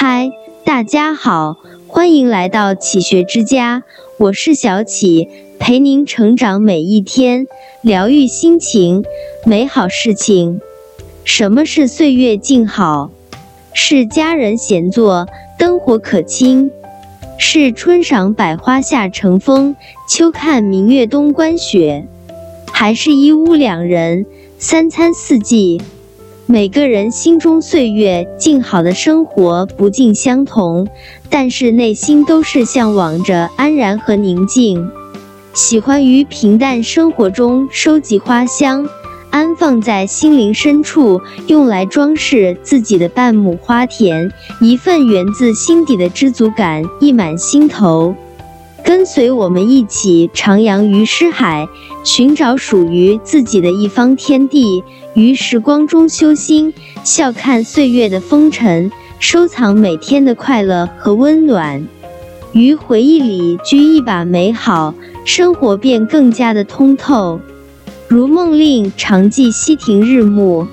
嗨，大家好，欢迎来到启学之家，我是小启，陪您成长每一天，疗愈心情，美好事情。什么是岁月静好？是家人闲坐，灯火可亲；是春赏百花夏乘风，秋看明月冬观雪；还是一屋两人，三餐四季？每个人心中岁月静好的生活不尽相同，但是内心都是向往着安然和宁静，喜欢于平淡生活中收集花香。安放在心灵深处，用来装饰自己的半亩花田，一份源自心底的知足感溢满心头。跟随我们一起徜徉于诗海，寻找属于自己的一方天地，于时光中修心，笑看岁月的风尘，收藏每天的快乐和温暖，于回忆里掬一把美好，生活便更加的通透。如梦令常记溪亭日暮，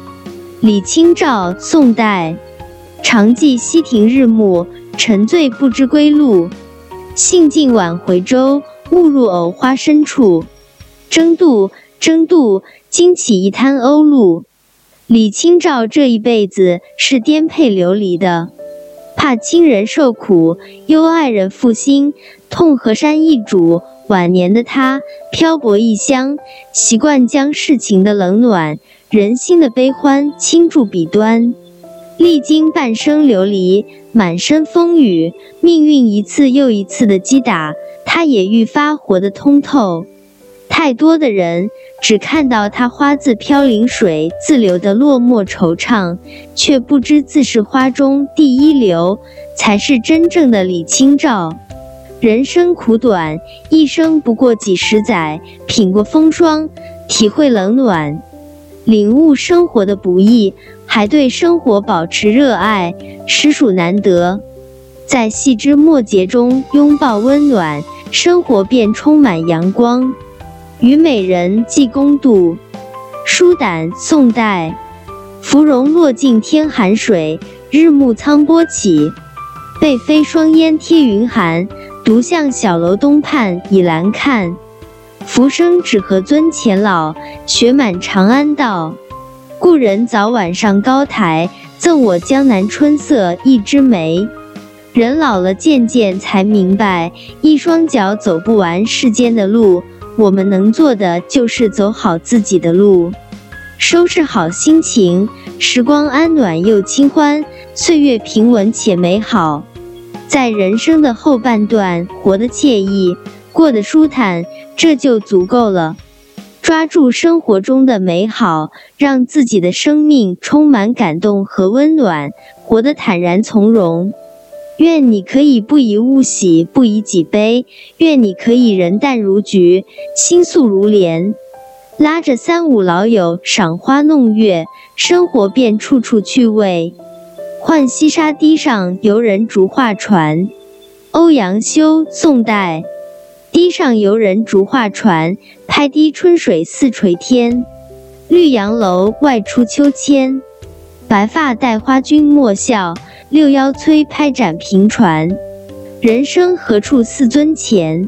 李清照，宋代。常记溪亭日暮，沉醉不知归路。兴尽晚回舟，误入藕花深处。争渡，争渡，惊起一滩鸥鹭。李清照这一辈子是颠沛流离的，怕亲人受苦，忧爱人负心，痛河山易主。晚年的他漂泊异乡，习惯将世情的冷暖、人心的悲欢倾注笔端。历经半生流离、满身风雨，命运一次又一次的击打，他也愈发活得通透。太多的人只看到他花自飘零水自流的落寞惆怅，却不知自是花中第一流，才是真正的李清照。人生苦短，一生不过几十载。品过风霜，体会冷暖，领悟生活的不易，还对生活保持热爱，实属难得。在细枝末节中拥抱温暖，生活便充满阳光。虞美人，寄公渡。舒胆，宋代。芙蓉落尽天寒水，日暮苍波起。被飞霜烟贴云寒。独向小楼东畔倚栏看，浮生只合尊前老，雪满长安道。故人早晚上高台，赠我江南春色一枝梅。人老了渐渐才明白，一双脚走不完世间的路，我们能做的就是走好自己的路，收拾好心情，时光安暖又清欢，岁月平稳且美好。在人生的后半段，活得惬意，过得舒坦，这就足够了。抓住生活中的美好，让自己的生命充满感动和温暖，活得坦然从容。愿你可以不以物喜，不以己悲；愿你可以人淡如菊，心素如莲。拉着三五老友赏花弄月，生活便处处趣味。浣溪沙堤上游人逐画船，欧阳修，宋代。堤上游人逐画船，拍堤春水似垂天。绿杨楼外出秋千，白发戴花君莫笑，六幺催拍展平船。人生何处似尊前？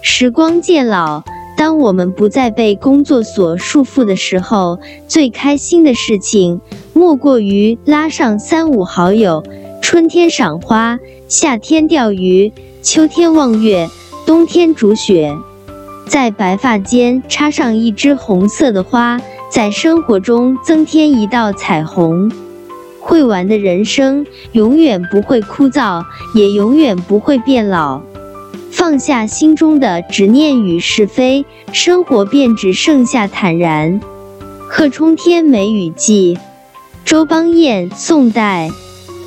时光渐老。当我们不再被工作所束缚的时候，最开心的事情莫过于拉上三五好友，春天赏花，夏天钓鱼，秋天望月，冬天煮雪，在白发间插上一枝红色的花，在生活中增添一道彩虹。会玩的人生永远不会枯燥，也永远不会变老。放下心中的执念与是非，生活便只剩下坦然。贺冲天梅雨季，周邦彦，宋代。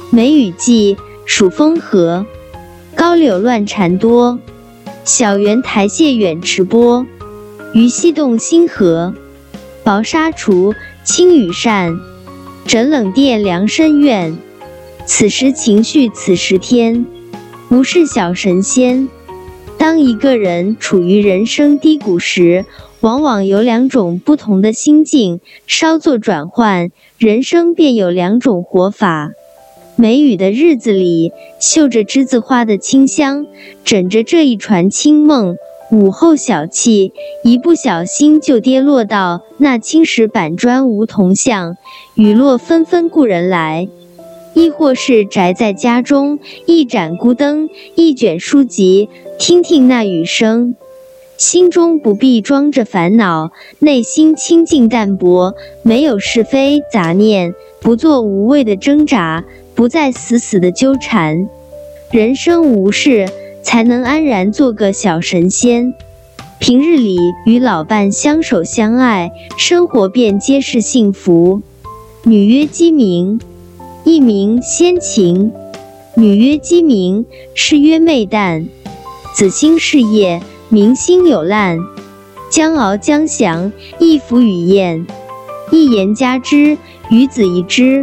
梅雨季，暑风和，高柳乱蝉多。小园台榭远池波，鱼戏动新河。薄纱橱，轻羽扇，枕冷殿凉深院。此时情绪此时天，不是小神仙。当一个人处于人生低谷时，往往有两种不同的心境，稍作转换，人生便有两种活法。梅雨的日子里，嗅着栀子花的清香，枕着这一船清梦。午后小憩，一不小心就跌落到那青石板砖梧桐巷，雨落纷纷故人来；亦或是宅在家中，一盏孤灯，一卷书籍，听听那雨声，心中不必装着烦恼，内心清净淡泊，没有是非杂念，不做无谓的挣扎，不再死死的纠缠，人生无事。才能安然做个小神仙。平日里与老伴相守相爱，生活便皆是幸福。女曰鸡鸣，一名先晴；女曰鸡鸣，是曰昧旦。子兴事业，民心有滥。将敖将祥，一服与宴。一言加之，与子宜之；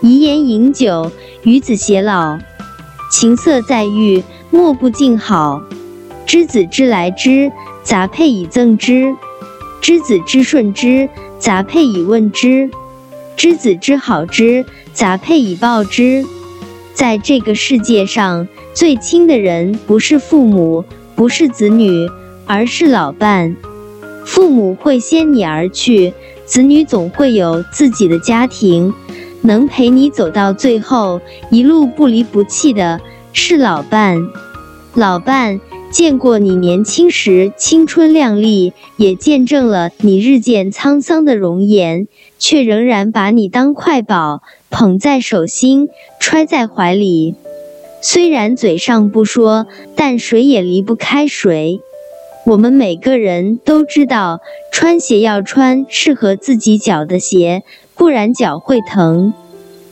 一言饮酒，与子偕老。琴瑟在御。莫不敬好，知子之来之，杂佩以赠之；知子之顺之，杂佩以问之；知子之好之，杂佩以报之。在这个世界上，最亲的人不是父母，不是子女，而是老伴。父母会先你而去，子女总会有自己的家庭，能陪你走到最后，一路不离不弃的是老伴。老伴见过你年轻时青春靓丽，也见证了你日渐沧桑的容颜，却仍然把你当快宝，捧在手心，揣在怀里。虽然嘴上不说，但谁也离不开谁。我们每个人都知道，穿鞋要穿适合自己脚的鞋，不然脚会疼。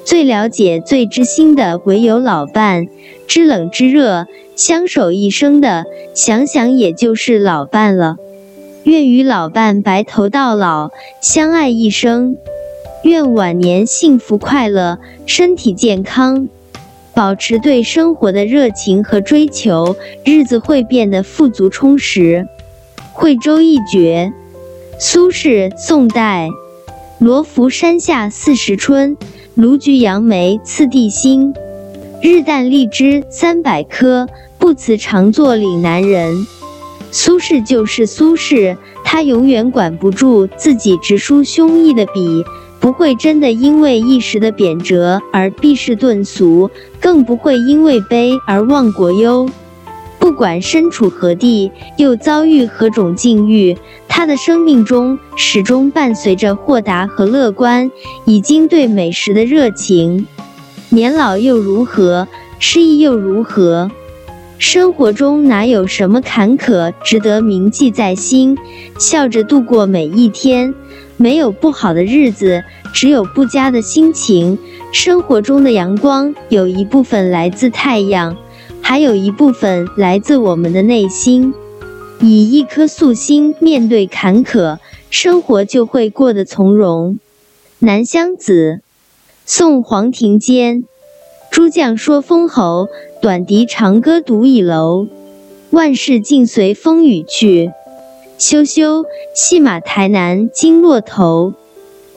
最了解、最知心的，唯有老伴。知冷知热，相守一生的，想想也就是老伴了。愿与老伴白头到老，相爱一生。愿晚年幸福快乐，身体健康，保持对生活的热情和追求，日子会变得富足充实。惠州一绝，苏轼，宋代。罗浮山下四时春，卢橘杨梅次第新。日啖荔枝三百颗，不辞长作岭南人。苏轼就是苏轼，他永远管不住自己直抒胸臆的笔，不会真的因为一时的贬谪而避世遁俗，更不会因为悲而忘国忧。不管身处何地，又遭遇何种境遇，他的生命中始终伴随着豁达和乐观，已经对美食的热情。年老又如何？失意又如何？生活中哪有什么坎坷值得铭记在心？笑着度过每一天，没有不好的日子，只有不佳的心情。生活中的阳光有一部分来自太阳，还有一部分来自我们的内心。以一颗素心面对坎坷，生活就会过得从容。南乡子。宋黄庭坚，诸将说封侯，短笛长歌独倚楼。万事尽随风雨去，休休，戏马台南惊落头。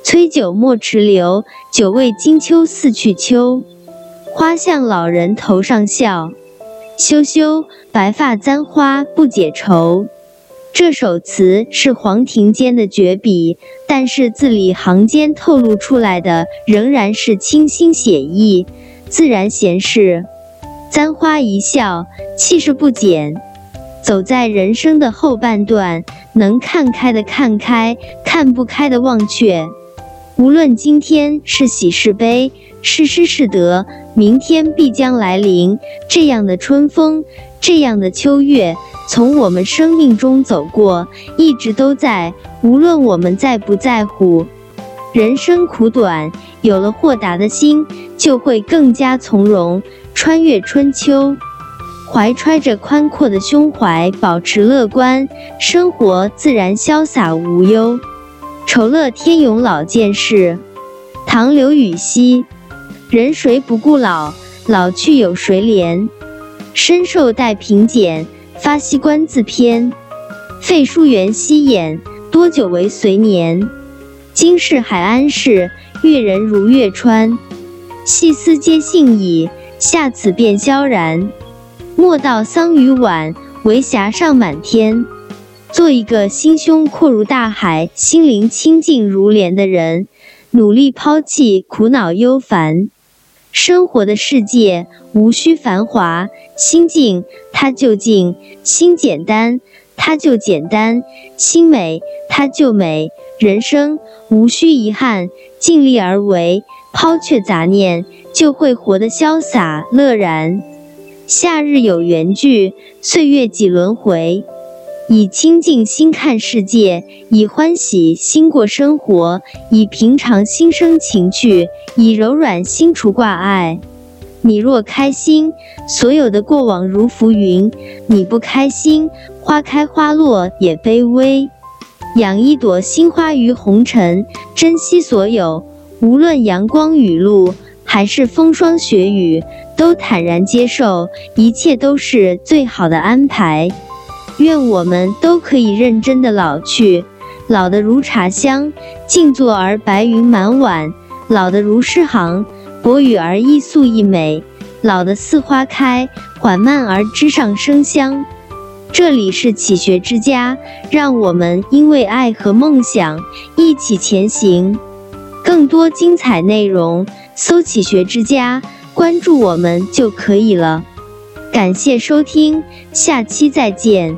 催酒莫迟留，酒味金秋似去秋。花向老人头上笑，羞羞，白发簪花不解愁。这首词是黄庭坚的绝笔，但是字里行间透露出来的仍然是清新写意、自然闲适。簪花一笑，气势不减。走在人生的后半段，能看开的看开，看不开的忘却。无论今天是喜是悲，是失是得，明天必将来临。这样的春风，这样的秋月。从我们生命中走过，一直都在。无论我们在不在乎，人生苦短，有了豁达的心，就会更加从容。穿越春秋，怀揣着宽阔的胸怀，保持乐观，生活自然潇洒无忧。酬乐天永老见识，唐刘禹锡。人谁不顾老？老去有谁怜？身受带贫俭。发西观自偏，废书元夕眼，多久为随年？今世海安市，阅人如月川。细思皆幸矣，下此便萧然。莫道桑榆晚，为霞尚满天。做一个心胸阔如大海、心灵清净如莲的人，努力抛弃苦恼忧烦。生活的世界无需繁华，心静它就静；心简单它就简单；心美它就美。人生无需遗憾，尽力而为，抛却杂念，就会活得潇洒乐然。夏日有缘聚，岁月几轮回。以清净心看世界，以欢喜心过生活，以平常心生情趣，以柔软心除挂碍。你若开心，所有的过往如浮云；你不开心，花开花落也卑微。养一朵心花于红尘，珍惜所有，无论阳光雨露，还是风霜雪雨，都坦然接受，一切都是最好的安排。愿我们都可以认真的老去，老得如茶香，静坐而白云满碗；老得如诗行，薄雨而艺素亦美；老得似花开，缓慢而枝上生香。这里是启学之家，让我们因为爱和梦想一起前行。更多精彩内容，搜“启学之家”，关注我们就可以了。感谢收听，下期再见。